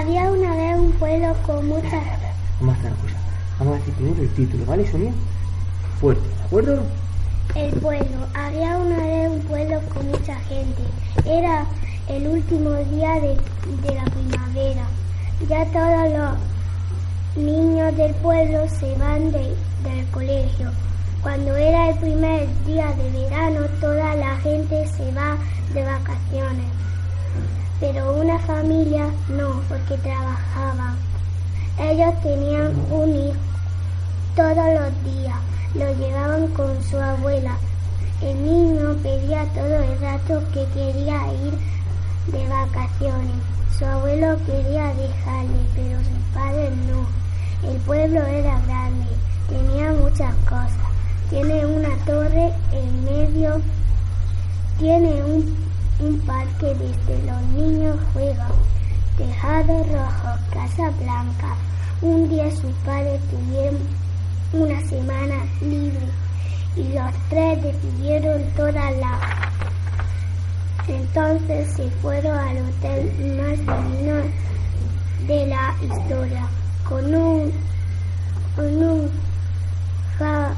Había una vez un pueblo con muchas... Vamos a hacer una cosa. Vamos a decir primero el título, ¿vale, Sonia? Fuerte, ¿de acuerdo? El pueblo. Había una vez un pueblo con mucha gente. Era el último día de, de la primavera. Ya todos los niños del pueblo se van de- del colegio. Cuando era el primer día de verano, toda la gente se va de vacaciones. Pero una familia no, porque trabajaban. Ellos tenían un hijo todos los días. Lo llevaban con su abuela. El niño pedía todo el rato que quería ir de vacaciones. Su abuelo quería dejarle, pero sus padres no. El pueblo era grande, tenía muchas cosas. Tiene una torre en medio, tiene un, un parque donde los niños juegan, tejado rojo, casa blanca. Un día sus padres tuvieron una semana libre y los tres decidieron toda la entonces se fueron al hotel más divino de la historia, con un, con un ja-